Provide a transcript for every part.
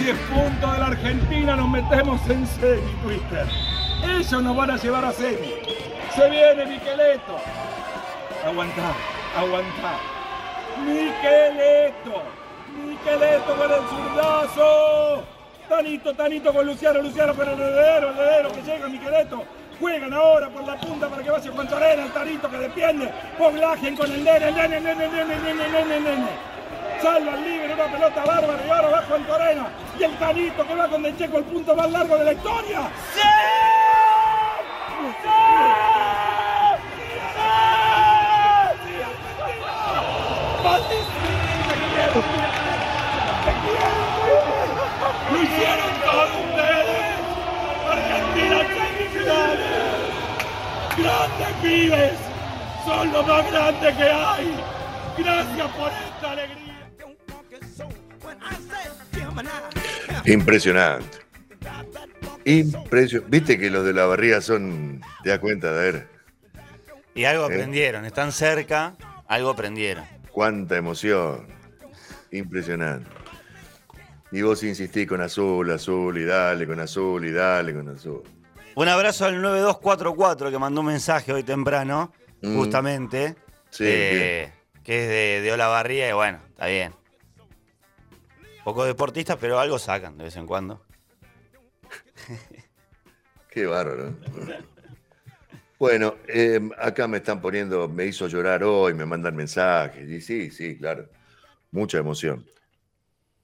Si es punto de la Argentina, nos metemos en semi, Twister. Ellos nos van a llevar a semi. Se viene Miqueleto. Aguantá, aguantá. Miqueleto. Miqueleto con el zurdazo. Tanito, Tanito con Luciano, Luciano con el heredero, el heredero que llega Miqueleto. Juegan ahora por la punta para que vaya Juan Torena, el Tanito que defiende. Poblajen con el nene, nene, nene, nene, nene, nene, nene. Salva al libre, una pelota bárbara y ahora va Juan Torena. Y el Tanito que va con el Checo el punto más largo de la historia. ¡Sí! ¡Lo hicieron todos ustedes! ¡Argentina semifinales! ¡Grandes pibes! ¡Son lo más grande que hay! ¡Gracias por esta alegría! Impresionante. Impresionante. Viste que los de la barriga son. ¿Te das cuenta? De ver. Y algo ¿Eh? aprendieron, están cerca, algo aprendieron. Cuánta emoción. Impresionante. Y vos insistís con azul, azul y dale con azul y dale con azul. Un abrazo al 9244 que mandó un mensaje hoy temprano, Mm. justamente, Sí, eh, que es de, de Olavarría y bueno, está bien. Poco deportistas, pero algo sacan de vez en cuando. Qué bárbaro. Bueno, eh, acá me están poniendo, me hizo llorar hoy, me mandan mensajes. Y sí, sí, claro. Mucha emoción.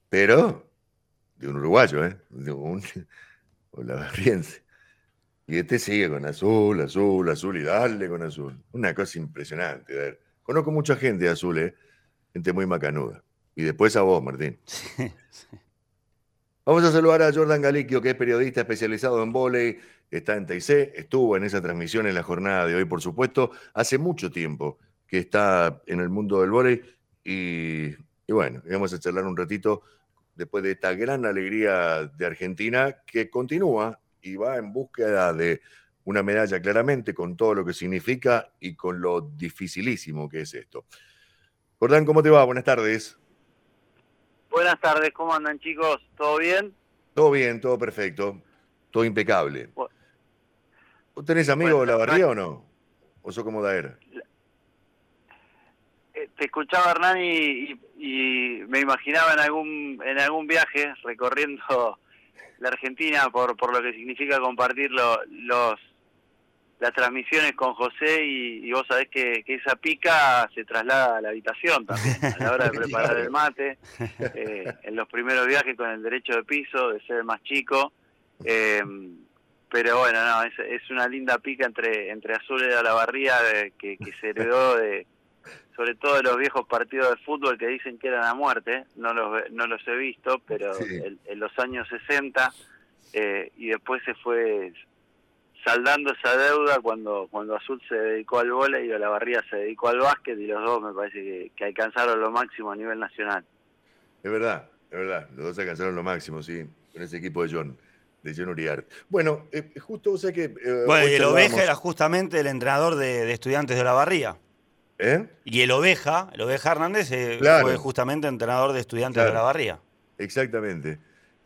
Pero de un uruguayo, ¿eh? De un olavarriense. Y este sigue con azul, azul, azul y dale con azul. Una cosa impresionante. a ver. Conozco mucha gente azul, ¿eh? Gente muy macanuda. Y después a vos, Martín. Vamos a saludar a Jordan Galiquio, que es periodista especializado en vóley, está en TIC, estuvo en esa transmisión en la jornada de hoy, por supuesto, hace mucho tiempo que está en el mundo del vóley y, y bueno, vamos a charlar un ratito después de esta gran alegría de Argentina que continúa y va en búsqueda de una medalla claramente con todo lo que significa y con lo dificilísimo que es esto. Jordán, ¿cómo te va? Buenas tardes. Buenas tardes, ¿cómo andan chicos? ¿Todo bien? Todo bien, todo perfecto, todo impecable. Bu- ¿Vos tenés amigos de la barría o no? ¿O sos como Daer? Eh, te escuchaba Hernán y, y- y me imaginaba en algún en algún viaje recorriendo la Argentina por, por lo que significa compartir lo- los las transmisiones con José y, y vos sabés que, que esa pica se traslada a la habitación también, a la hora de preparar el mate, eh, en los primeros viajes con el derecho de piso, de ser el más chico. eh, pero bueno, no, es, es una linda pica entre, entre Azul y la Barría que, que se heredó de, sobre todo de los viejos partidos de fútbol que dicen que eran a muerte, no los, no los he visto, pero Sí. en, en los años 60 eh, y después se fue saldando esa deuda cuando cuando Azul se dedicó al vóley y Olavarría se dedicó al básquet y los dos me parece que, que alcanzaron lo máximo a nivel nacional. Es verdad, es verdad. Los dos alcanzaron lo máximo, sí, con ese equipo de John, de John Uriarte. Bueno, eh, justo, o sea que... eh, Bueno, y el Oveja era justamente el entrenador de, de estudiantes de Olavarría. ¿Eh? Y el Oveja, el Oveja Hernández, eh, Claro. fue justamente entrenador de estudiantes Claro. de Olavarría. Exactamente.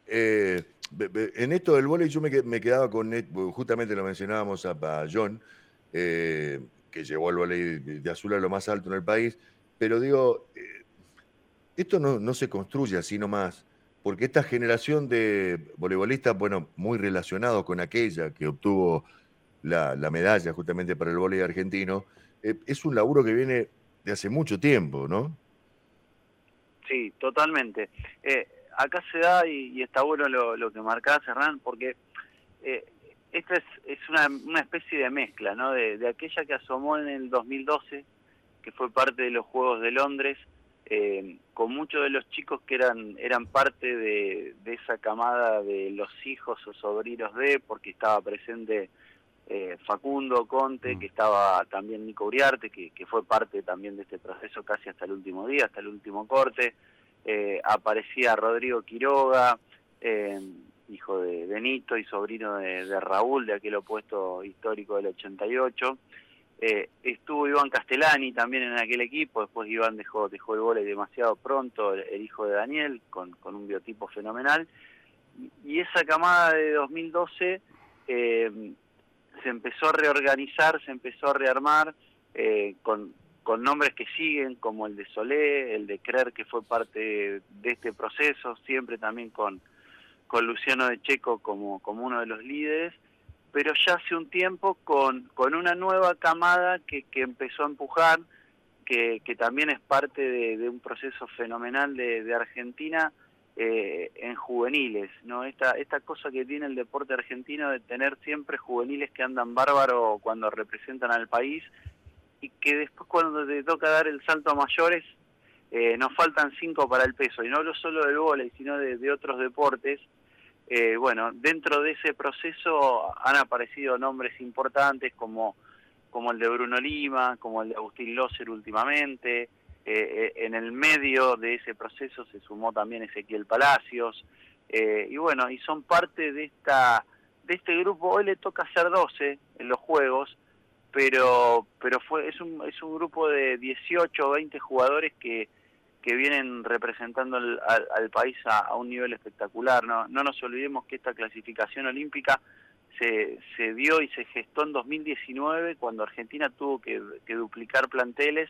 Eh, en esto del vóley yo me, que- me quedaba con, justamente lo mencionábamos a, John, eh, que llevó el vóley de, azul a lo más alto en el país, pero digo, eh, esto no, se construye así nomás, porque esta generación de voleibolistas, bueno, muy relacionados con aquella que obtuvo la, la medalla justamente para el vóley argentino, eh, es un laburo que viene de hace mucho tiempo, ¿no? Sí, totalmente. Eh, acá se da, y, y está bueno lo, lo que marcás, Hernán, porque eh, esta es, es una, una especie de mezcla, ¿no? De, de aquella que asomó en el 2012, que fue parte de los Juegos de Londres, eh, con muchos de los chicos que eran, eran parte de, esa camada de los hijos o sobrinos de, porque estaba presente eh, Facundo Conte, mm. que estaba también Nico Uriarte, que, fue parte también de este proceso casi hasta el último día, hasta el último corte. Eh, aparecía Rodrigo Quiroga, hijo de Benito y sobrino de, Raúl, de aquel opuesto histórico del 88. Eh, estuvo Iván Castellani también en aquel equipo, después Iván dejó, dejó el vóley demasiado pronto, el, hijo de Daniel, con, un biotipo fenomenal. Y, esa camada de 2012 eh, se empezó a reorganizar, se empezó a rearmar eh, con, con nombres que siguen, como el de Solé, el de Creer, que fue parte de este proceso, siempre también con, con Luciano de Checo como, como uno de los líderes pero ya hace un tiempo con, con una nueva camada que, que empezó a empujar, que, que también es parte de, un proceso fenomenal de, de Argentina eh, en juveniles, ¿no? Esta, esta cosa que tiene el deporte argentino de tener siempre juveniles que andan bárbaro cuando representan al país y que después cuando te toca dar el salto a mayores eh, nos faltan cinco para el peso, y no hablo solo del vóley, sino de, otros deportes, eh, bueno, dentro de ese proceso han aparecido nombres importantes como, como el de Bruno Lima, como el de Agustín Loser últimamente. Eh, eh, en el medio de ese proceso se sumó también Ezequiel Palacios. y bueno, y son parte de esta de este grupo. Hoy le toca ser 12 en los juegos, pero pero fue es un, es un grupo de 18 o 20 jugadores que que vienen representando al, país a, un nivel espectacular. ¿no? no nos olvidemos que esta clasificación olímpica se, se dio y se gestó en 2019 cuando Argentina tuvo que, duplicar planteles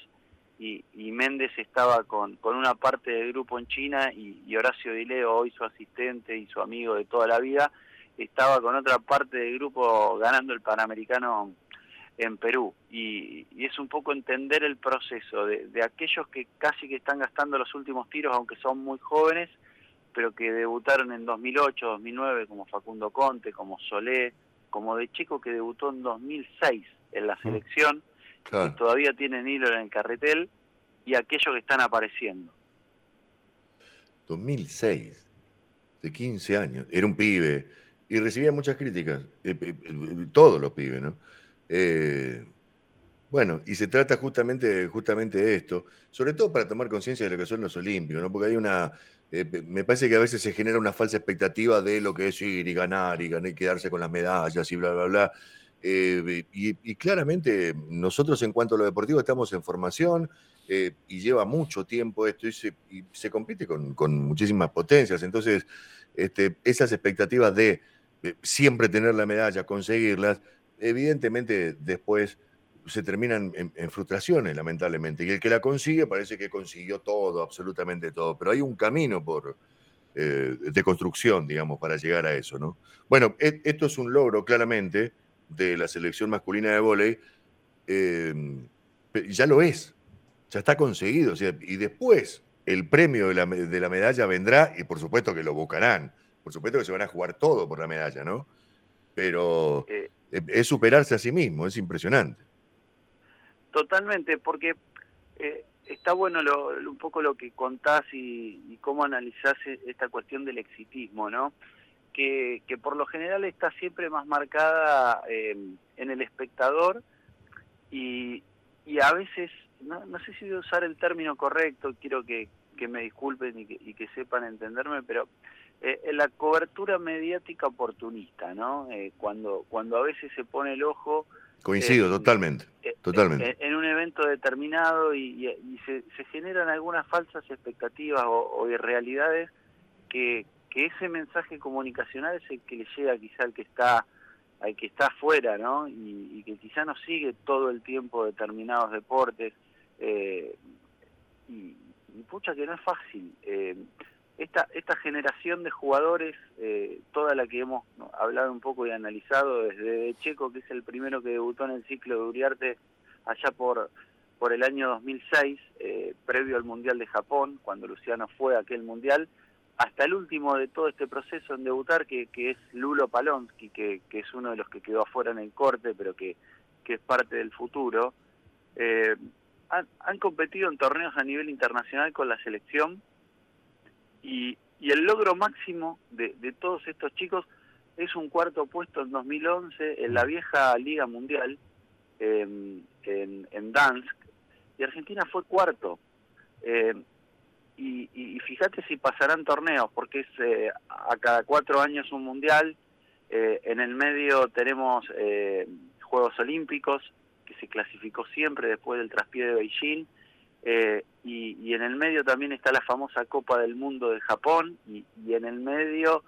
y, Méndez estaba con, con una parte del grupo en China y, Horacio Dileo, hoy su asistente y su amigo de toda la vida, estaba con otra parte del grupo ganando el Panamericano en Perú y, es un poco entender el proceso de, aquellos que casi que están gastando los últimos tiros aunque son muy jóvenes pero que debutaron en 2008, 2009 como Facundo Conte, como Solé, como de chico que debutó en 2006 en la selección y todavía tienen hilo en el carretel y aquellos que están apareciendo. 2006, de 15 años, era un pibe y recibía muchas críticas, eh, eh, eh, todos los pibes, ¿no? Eh, bueno, y se trata justamente, justamente de esto, sobre todo para tomar conciencia de lo que son los olímpicos, ¿no? porque hay una, eh, me parece que a veces se genera una falsa expectativa de lo que es ir y ganar y, ganar, y quedarse con las medallas y bla, bla, bla. Eh, y, claramente nosotros en cuanto a lo deportivo estamos en formación y lleva mucho tiempo esto y se, compite con, muchísimas potencias. Entonces, este, esas expectativas de siempre tener la medalla, conseguirlas, evidentemente después se terminan en, frustraciones, lamentablemente. Y el que la consigue parece que consiguió todo, absolutamente todo. Pero hay un camino por, eh, de construcción, digamos, para llegar a eso, ¿no? Bueno, e, esto es un logro, claramente, de la selección masculina de vóley. Eh, ya lo es, ya está conseguido. y después el premio de la, de la medalla vendrá y por supuesto que lo buscarán. Por supuesto que se van a jugar todo por la medalla, ¿no? Pero... Eh, es superarse a sí mismo, es impresionante. Totalmente, porque eh, está bueno un poco lo que contás y, cómo analizás e, esta cuestión del exitismo, ¿no? Que, que por lo general está siempre más marcada eh, en el espectador y, y a veces, no, no, sé si de usar el término correcto, quiero que, que me disculpen y que, y que sepan entenderme, pero eh, la cobertura mediática oportunista, ¿no? Eh, cuando, cuando a veces se pone el ojo... Coincido, totalmente, eh, totalmente. En, un evento determinado y, se, se, generan algunas falsas expectativas o, irrealidades que, que ese mensaje comunicacional es el que le llega quizá al que está al que está afuera, ¿no? Y, que quizá no sigue todo el tiempo determinados deportes. y, y, pucha que no es fácil. Esta, esta generación de jugadores, eh, toda la que hemos hablado un poco y analizado desde Checo, que es el primero que debutó en el ciclo de Uriarte allá por, el año 2006, eh, previo al Mundial de Japón, cuando Luciano fue a aquel Mundial, hasta el último de todo este proceso en debutar, que, que es Lulo Palonsky, que, que, es uno de los que quedó afuera en el corte, pero que, que es parte del futuro. Eh, han, competido en torneos a nivel internacional con la selección y, el logro máximo de, todos estos chicos es un cuarto puesto en 2011 en la vieja Liga Mundial en, en Dansk y Argentina fue cuarto. Eh, y, fíjate si pasarán torneos, porque es eh, a cada cuatro años un mundial. Eh, en el medio tenemos Juegos Olímpicos, que se clasificó siempre después del traspié de Beijing. Y, en el medio también está la famosa Copa del Mundo de Japón. Y, y en el medio,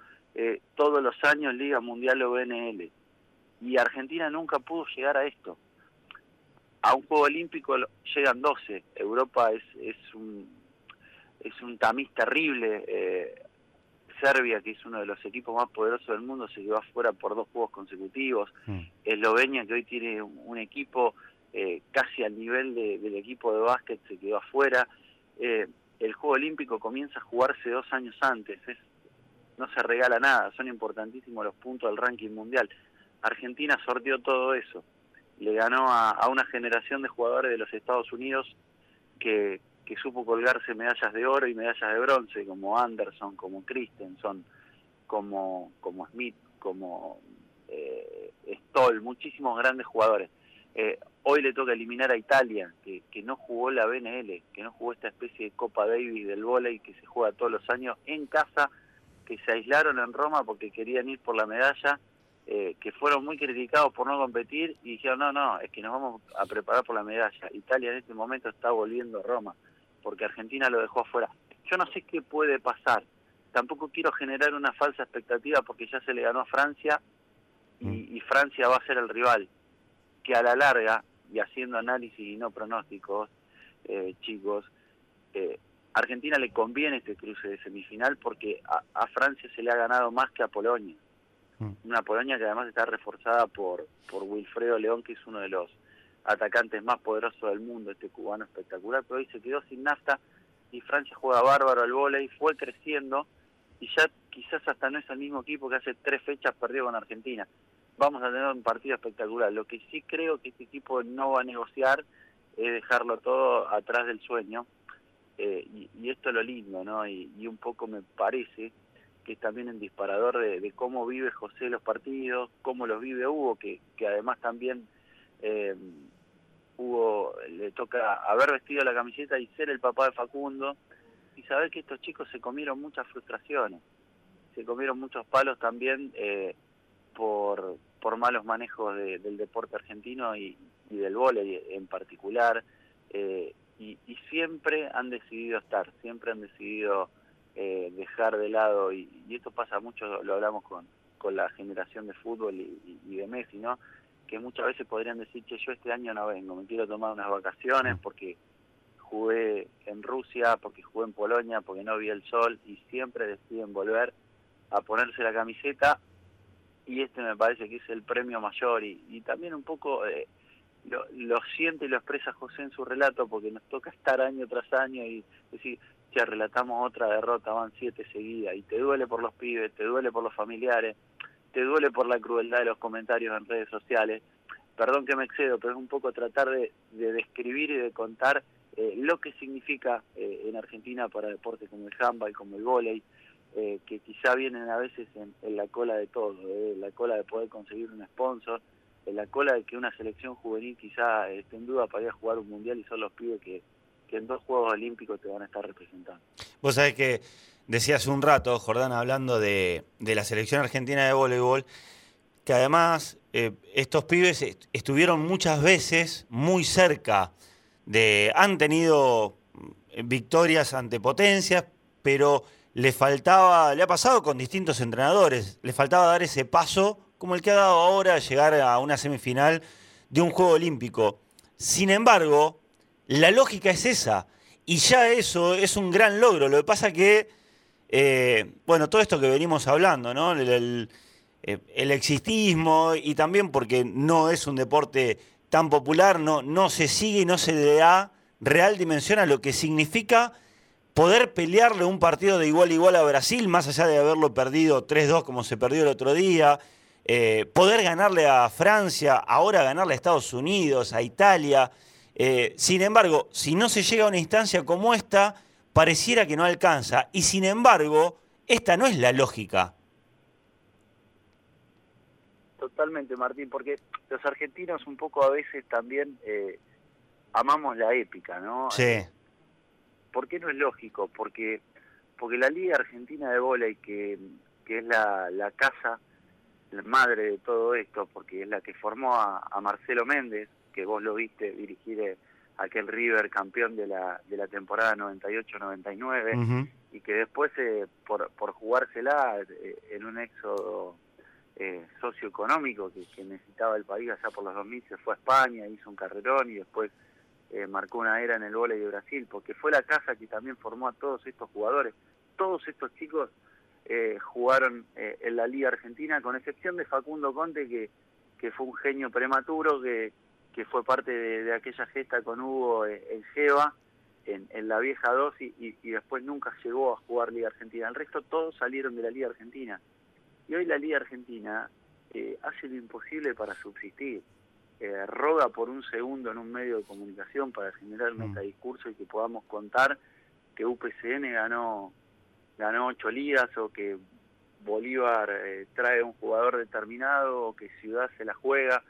todos los años, Liga Mundial o BNL. Y Argentina nunca pudo llegar a esto a un Juego Olímpico llegan 12. Europa es, es un es un tamiz terrible. Eh, Serbia, que es uno de los equipos más poderosos del mundo, se quedó afuera por dos juegos consecutivos. Mm. Eslovenia, que hoy tiene un, equipo eh, casi al nivel del equipo de básquet, se quedó afuera. Eh, el Juego Olímpico comienza a jugarse dos años antes. Es, no se regala nada, son importantísimos los puntos del ranking mundial. Argentina sorteó todo eso le ganó a, una generación de jugadores de los Estados Unidos que, que supo colgarse medallas de oro y medallas de bronce, como Anderson, como Christensen, como, como Smith, como eh, Stoll, muchísimos grandes jugadores. Eh, hoy le toca eliminar a Italia, que, que no jugó la BNL, que no jugó esta especie de Copa Davis del vóley que se juega todos los años en casa, que se aislaron en Roma porque querían ir por la medalla eh, que fueron muy criticados por no competir y dijeron, no, no, es que nos vamos a preparar por la medalla. Italia en este momento está volviendo a Roma, porque Argentina lo dejó afuera. Yo no sé qué puede pasar. Tampoco quiero generar una falsa expectativa porque ya se le ganó a Francia y, mm. Francia va a ser el rival. Que a la larga, y haciendo análisis y no pronósticos, eh, chicos, eh, Argentina le conviene este cruce de semifinal porque a Francia se le ha ganado más que a Polonia. Mm. Una Polonia que además está reforzada por, por Wilfredo León, que es uno de los atacantes más poderosos del mundo, este cubano espectacular, pero hoy se quedó sin nafta y Francia juega bárbaro al volei, fue creciendo y ya quizás hasta no es el mismo equipo que hace tres fechas perdió con Argentina. Vamos a tener un partido espectacular. Lo que sí creo que este equipo no va a negociar es dejarlo todo atrás del sueño. Eh, y, esto es lo lindo, ¿no? y un poco me parece que es también un disparador de, cómo vive José los partidos, cómo los vive Hugo, que, que además también eh, Hugo le toca haber vestido la camiseta y ser el papá de Facundo, y saber que estos chicos se comieron muchas frustraciones, se comieron muchos palos también eh, por, por malos manejos del deporte argentino y, del vóley en particular, eh, y, y siempre han decidido estar, siempre han decidido eh, dejar de lado, y, esto pasa mucho, lo hablamos con, con la generación de fútbol y, de Messi, ¿no? Que muchas veces podrían decir, que yo este año no vengo, me quiero tomar unas vacaciones porque jugué en Rusia, porque jugué en Polonia, porque no vi el sol, y siempre deciden volver a ponerse la camiseta, y este me parece que es el premio mayor, y, también un poco... Eh, lo, lo, siente y lo expresa José en su relato porque nos toca estar año tras año y decir, ya relatamos otra derrota, van siete seguidas, y te duele por los pibes, te duele por los familiares, te duele por la crueldad de los comentarios en redes sociales. Perdón que me excedo, pero es un poco tratar de, describir y de contar eh, lo que significa eh, en Argentina para deportes como el handball, como el vóley, eh, que quizá vienen a veces en, la cola de todo, en la cola de poder conseguir un sponsor, en la cola de que una selección juvenil quizá esté en duda para ir a jugar un mundial y son los pibes que, en dos Juegos Olímpicos te van a estar representando. Vos sabés que decía hace un rato, Jordán, hablando de, la selección argentina de voleibol, que además eh, estos pibes estuvieron muchas veces muy cerca de, han tenido mm, victorias ante potencias, pero le faltaba, le ha pasado con distintos entrenadores, le faltaba dar ese paso como el que ha dado ahora, llegar a una semifinal de un Juego Olímpico. Sin embargo, la lógica es esa. Y ya eso es un gran logro. Lo que pasa que, eh, bueno, todo esto que venimos hablando, ¿no? El, eh, existismo y también porque no es un deporte tan popular, no, no se sigue y no se le da real dimensión a lo que significa poder pelearle un partido de igual a igual a Brasil, más allá de haberlo perdido 3-2 como se perdió el otro día, eh, poder ganarle a Francia, ahora ganarle a Estados Unidos, a Italia. Eh, sin embargo, si no se llega a una instancia como esta, pareciera que no alcanza. Y sin embargo, esta no es la lógica. Totalmente, Martín, porque los argentinos un poco a veces también eh, amamos la épica, ¿no? Sí. ¿Por qué no es lógico? Porque porque la Liga Argentina de Voley, que, que es la, la casa, la madre de todo esto, porque es la que formó a, Marcelo Méndez, que vos lo viste dirigir eh, aquel River campeón de la, de la temporada 98-99, y que después, eh, por, por jugársela eh, en un éxodo eh, socioeconómico que, que, necesitaba el país allá por los 2000, se fue a España, hizo un carrerón y después eh, marcó una era en el vóley de Brasil, porque fue la casa que también formó a todos estos jugadores. Todos estos chicos eh, jugaron eh, en la Liga Argentina, con excepción de Facundo Conte, que, que fue un genio prematuro, que, que fue parte de, aquella gesta con Hugo en Jeva, en, en, la vieja 2, y, y, después nunca llegó a jugar Liga Argentina. El resto todos salieron de la Liga Argentina. Y hoy la Liga Argentina hace lo imposible para subsistir eh, roga por un segundo en un medio de comunicación para generar mm. discurso y que podamos contar que UPCN ganó ganó ocho ligas o que Bolívar eh, trae un jugador determinado o que Ciudad se la juega.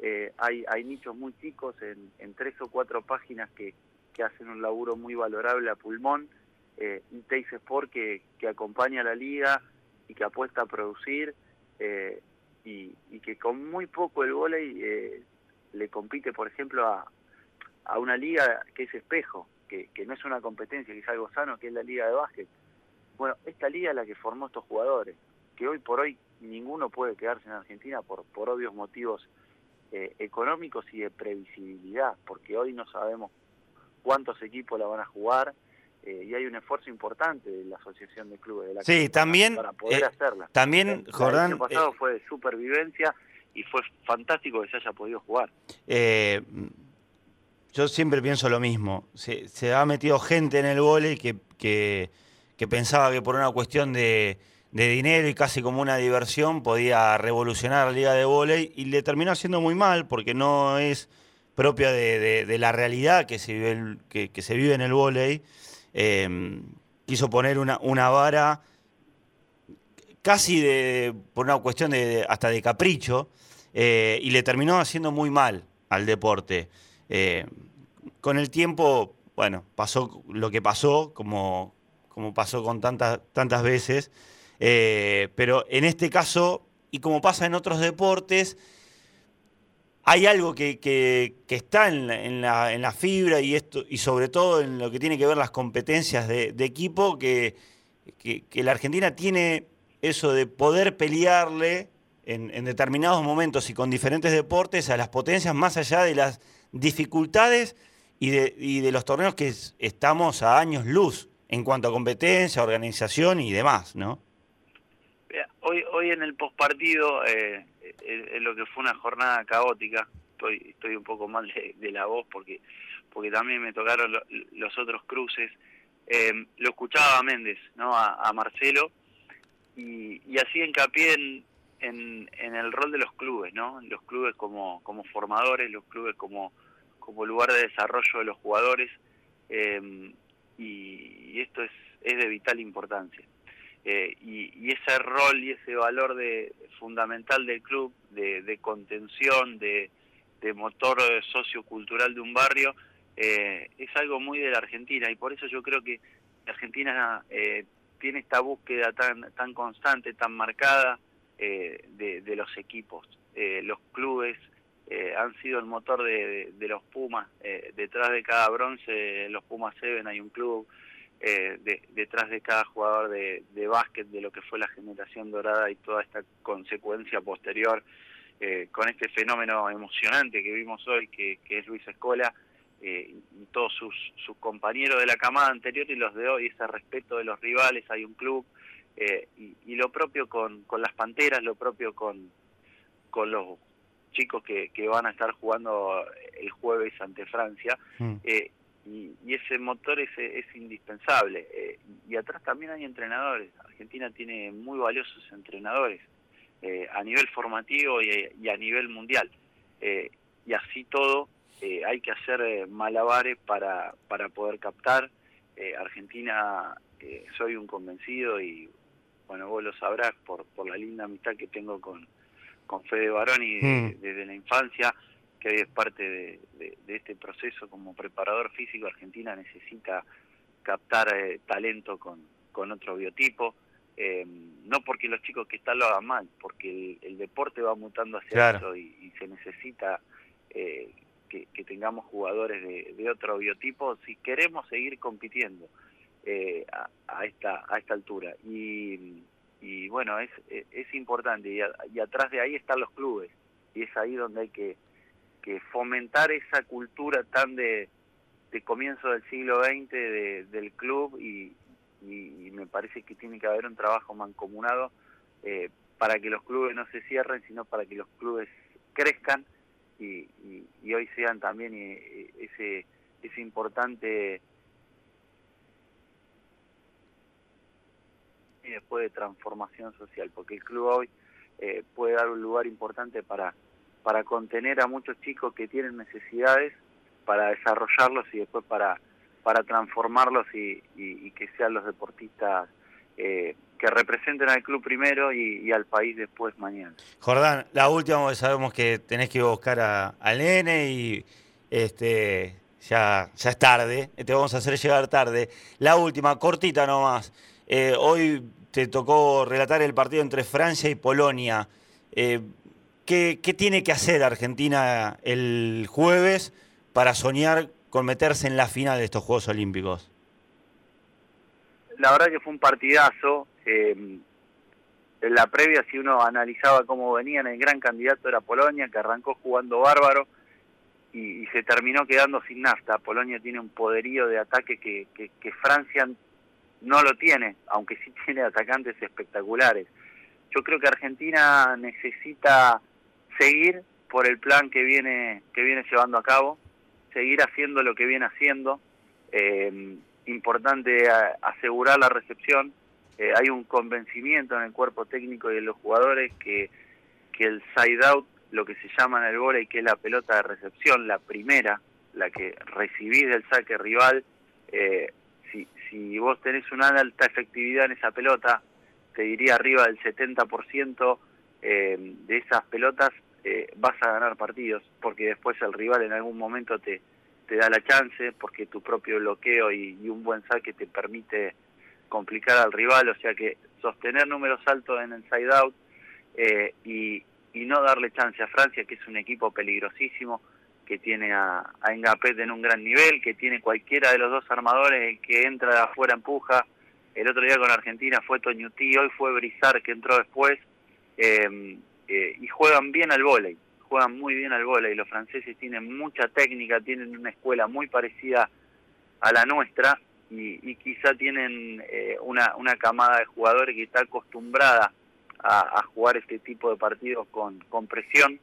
Eh, hay, hay nichos muy chicos en, en, tres o cuatro páginas que, que hacen un laburo muy valorable a pulmón. Eh, Teis Sport que, que acompaña a la liga y que apuesta a producir. Eh, y, que con muy poco el volei eh, le compite, por ejemplo, a, a una liga que es espejo, que, que no es una competencia, que es algo sano, que es la liga de básquet. Bueno, esta liga es la que formó estos jugadores, que hoy por hoy ninguno puede quedarse en Argentina por, por obvios motivos eh, económicos y de previsibilidad, porque hoy no sabemos cuántos equipos la van a jugar, eh, y hay un esfuerzo importante de la Asociación de Clubes de la Sí, también, para, poder eh, hacerla. También, Jordán... El año pasado fue de supervivencia y fue fantástico que se haya podido jugar. Eh, yo siempre pienso lo mismo. Se, ha metido gente en el vóley que, pensaba que por una cuestión de, dinero y casi como una diversión podía revolucionar la liga de vóley y le terminó haciendo muy mal porque no es propia de, la realidad que se vive, que, que se vive en el vóley. Em, quiso poner una, una vara casi de, por una cuestión de, hasta de capricho, eh, y le terminó haciendo muy mal al deporte. Eh, con el tiempo, bueno, pasó lo que pasó, como, como pasó con tantas, tantas veces, eh, pero en este caso, y como pasa en otros deportes, hay algo que, está en la, fibra y, esto, y sobre todo en lo que tiene que ver las competencias de, equipo, que, la Argentina tiene eso de poder pelearle en, determinados momentos y con diferentes deportes a las potencias más allá de las dificultades y de, los torneos que estamos a años luz en cuanto a competencia, organización y demás, ¿no? Hoy, hoy en el postpartido... Eh es, lo que fue una jornada caótica. Estoy, estoy un poco mal de, la voz porque, porque también me tocaron los otros cruces. Eh, lo escuchaba a Méndez, ¿no? A, Marcelo, y, y así hincapié en, en, el rol de los clubes, ¿no? Los clubes como, como formadores, los clubes como, como lugar de desarrollo de los jugadores, eh, y, esto es, es de vital importancia. Eh, y, ese rol y ese valor de, fundamental del club, de, contención, de, motor sociocultural de un barrio, eh, es algo muy de la Argentina y por eso yo creo que Argentina eh, tiene esta búsqueda tan, tan constante, tan marcada de, los equipos. los clubes han sido el motor de, los Pumas. detrás de cada bronce, los Pumas 7 hay un club. Eh, detrás de cada jugador de, de básquet, de lo que fue la generación dorada y toda esta consecuencia posterior eh, con este fenómeno emocionante que vimos hoy, que, es Luis Escola, eh, y todos sus, sus compañeros de la camada anterior y los de hoy, ese respeto de los rivales, hay un club, y, lo propio con, con las Panteras, lo propio con, con los chicos que, que van a estar jugando el jueves ante Francia. Mm y, ese motor es, es indispensable. Eh, y atrás también hay entrenadores. Argentina tiene muy valiosos entrenadores eh, a nivel formativo y, a nivel mundial. Eh, y así todo, eh, hay que hacer eh, malabares para, para poder captar. Argentina, soy un convencido y bueno, vos lo sabrás por, por la linda amistad que tengo con, con Fede Baroni mm. desde la infancia, que hoy es parte de, este proceso como preparador físico. Argentina necesita captar talento con, con otro biotipo. no porque los chicos que están lo hagan mal, porque el, deporte va mutando hacia eso y, se necesita eh, que, tengamos jugadores de, otro biotipo si queremos seguir compitiendo eh, a, esta a esta altura. Y, bueno es, es importante. Y, atrás de ahí están los clubes. Y es ahí donde hay que, que fomentar esa cultura tan de, de comienzo del siglo XX del club. Y, me parece que tiene que haber un trabajo mancomunado eh, para que los clubes no se cierren sino para que los clubes crezcan y, y, hoy sean también eh, ese, ese importante y después de transformación social, porque el club hoy eh, puede dar un lugar importante para, para contener a muchos chicos que tienen necesidades, para desarrollarlos y después para, para transformarlos y, que sean los deportistas eh, que representen al club primero y, al país después mañana. Jordán, la última, sabemos que tenés que ir a buscar a, al nene y este, ya, ya es tarde, te vamos a hacer llegar tarde. La última, cortita nomás. Eh, hoy te tocó relatar el partido entre Francia y Polonia. Eh, ¿qué, ¿Qué tiene que hacer Argentina el jueves para soñar con meterse en la final de estos Juegos Olímpicos? la verdad que fue un partidazo. Eh, en la previa, si uno analizaba cómo venían, el gran candidato era Polonia, que arrancó jugando bárbaro y, se terminó quedando sin nafta. Polonia tiene un poderío de ataque que, que, Francia no lo tiene, aunque sí tiene atacantes espectaculares. Yo creo que Argentina necesita seguir por el plan que viene que viene llevando a cabo, seguir haciendo lo que viene haciendo. Eh, importante asegurar la recepción. Eh, hay un convencimiento en el cuerpo técnico y de los jugadores que, que el side out, lo que se llama en el volei, que es la pelota de recepción, la primera, la que recibís del saque rival, eh, si, vos tenés una alta efectividad en esa pelota, te diría arriba del 70% eh, de esas pelotas, eh, vas a ganar partidos, porque después el rival en algún momento te, te da la chance porque tu propio bloqueo y, un buen saque te permite complicar al rival, o sea que sostener números altos en el side out eh, y, no darle chance a Francia, que es un equipo peligrosísimo, que tiene a, a en un gran nivel, que tiene cualquiera de los dos armadores, el que entra de afuera empuja, el otro día con Argentina fue Toñutí, hoy fue Brizar que entró después, eh, eh, y juegan bien al vóley juegan muy bien al y Los franceses tienen mucha técnica, tienen una escuela muy parecida a la nuestra y, quizá tienen eh, una, una camada de jugadores que está acostumbrada a, jugar este tipo de partidos con, con presión.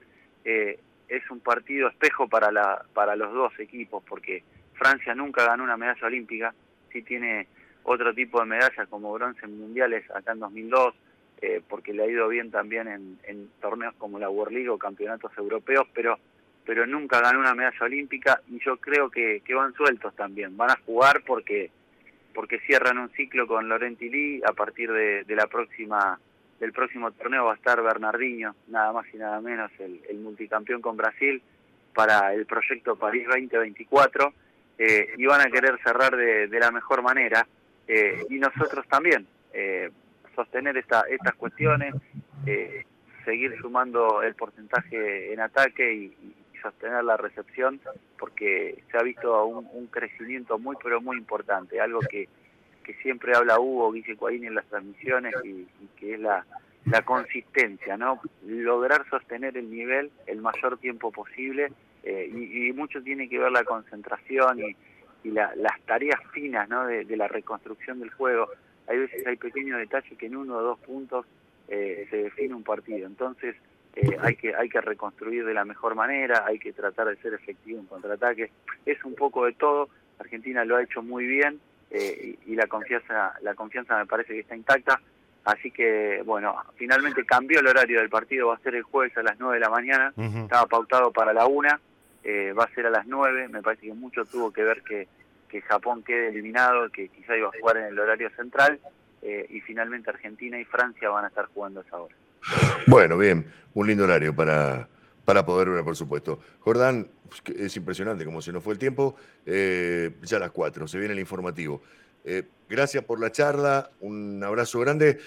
Es un partido espejo para, la, para los dos equipos porque Francia nunca ganó una medalla olímpica, sí tiene otro tipo de medallas como bronce en mundiales acá en 2002, eh, porque le ha ido bien también en, torneos como la World League o campeonatos europeos, pero pero nunca ganó una medalla olímpica y yo creo que, van sueltos también, van a jugar porque porque cierran un ciclo con Laurenti Lee, a partir de, la próxima del próximo torneo va a estar Bernardinho, nada más y nada menos, el, multicampeón con Brasil para el proyecto París 2024 eh, y van a querer cerrar de, la mejor manera eh, y nosotros también. Eh, sostener esta, estas cuestiones, eh, seguir sumando el porcentaje en ataque y, sostener la recepción, porque se ha visto un, crecimiento muy, pero muy importante, algo que, que siempre habla Hugo Guille en las transmisiones y, que es la, la consistencia, ¿no? Lograr sostener el nivel el mayor tiempo posible eh, y, mucho tiene que ver la concentración y, y las tareas finas, ¿no? de la reconstrucción del juego hay veces hay pequeños detalles que en uno o dos puntos eh, se define un partido. Entonces eh, hay que hay que reconstruir de la mejor manera, hay que tratar de ser efectivo en contraataque. Es un poco de todo. Argentina lo ha hecho muy bien eh, y, la confianza la confianza me parece que está intacta. Así que, bueno, finalmente cambió el horario del partido, va a ser el jueves a las 9 de la mañana, estaba pautado para la 1, eh, va a ser a las 9, me parece que mucho tuvo que ver que, que Japón quede eliminado, que quizá iba a jugar en el horario central, eh, y finalmente Argentina y Francia van a estar jugando a esa hora. Bueno, bien, un lindo horario para, para poder ver, por supuesto. Jordán, pues, es impresionante cómo se nos fue el tiempo, eh, ya a las 4, se viene el informativo. gracias por la charla, un abrazo grande.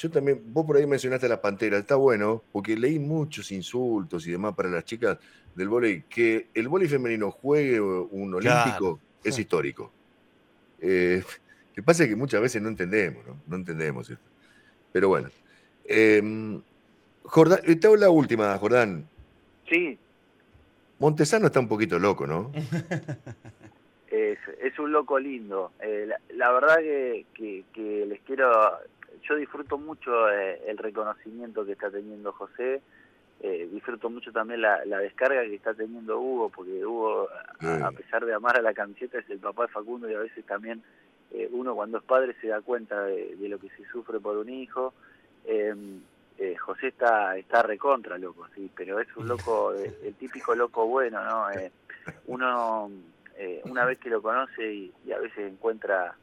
Yo también, vos por ahí mencionaste a las panteras, está bueno, porque leí muchos insultos y demás para las chicas del vóley. Que el vóley femenino juegue un olímpico es histórico. Eh, lo que pasa es que muchas veces no entendemos, ¿no? No entendemos esto. Pero bueno. Eh, Jordán, te hago la última, Jordán. Sí. Montesano está un poquito loco, ¿no? es, un loco lindo. Eh, la, verdad que, que les quiero yo disfruto mucho eh, el reconocimiento que está teniendo José, eh, disfruto mucho también la, descarga que está teniendo Hugo, porque Hugo, a, pesar de amar a la camiseta, es el papá de Facundo y a veces también eh, uno cuando es padre se da cuenta de, lo que se sufre por un hijo. Em, José está está recontra loco, sí, pero es un loco, el, típico loco bueno, ¿no? uno una vez que lo conoce y, y a veces encuentra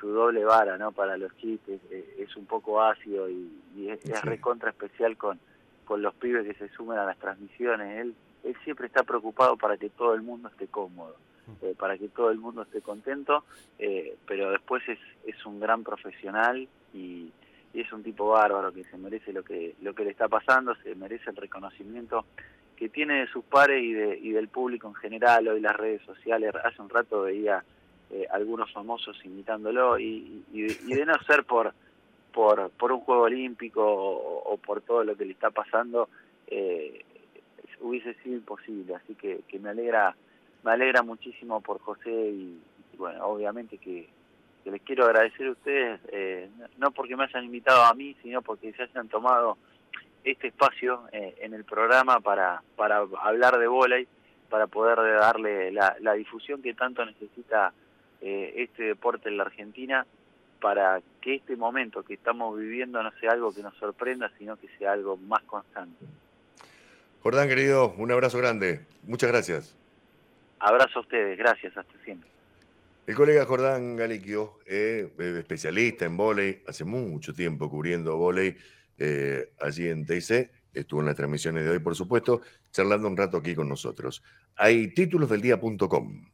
su, doble vara no para los chistes eh, es un poco ácido y, es, recontra especial con con los pibes que se sumen a las transmisiones. Él él siempre está preocupado para que todo el mundo esté cómodo eh, para que todo el mundo esté contento eh, pero después es es un gran profesional y, es un tipo bárbaro que se merece lo que lo que le está pasando se merece el reconocimiento que tiene de sus pares y, de, y del público en general hoy las redes sociales hace un rato veía eh, algunos famosos imitándolo y, de no ser por, por, por un juego olímpico o, por todo lo que le está pasando, eh, hubiese sido imposible. Así que, que, me alegra me alegra muchísimo por José y, bueno, obviamente que, les quiero agradecer a ustedes, eh, no porque me hayan invitado a mí, sino porque se hayan tomado este espacio en el programa para, para hablar de volei, para poder darle la, la difusión que tanto necesita eh, este deporte en la Argentina para que este momento que estamos viviendo no sea algo que nos sorprenda, sino que sea algo más constante. Jordán, querido, un abrazo grande. Muchas gracias. Abrazo a ustedes, gracias, hasta siempre. El colega Jordán Galiquio, eh, especialista en volei, hace mucho tiempo cubriendo volei eh, allí en TIC, estuvo en las transmisiones de hoy, por supuesto, charlando un rato aquí con nosotros. Hay títulos del día.com.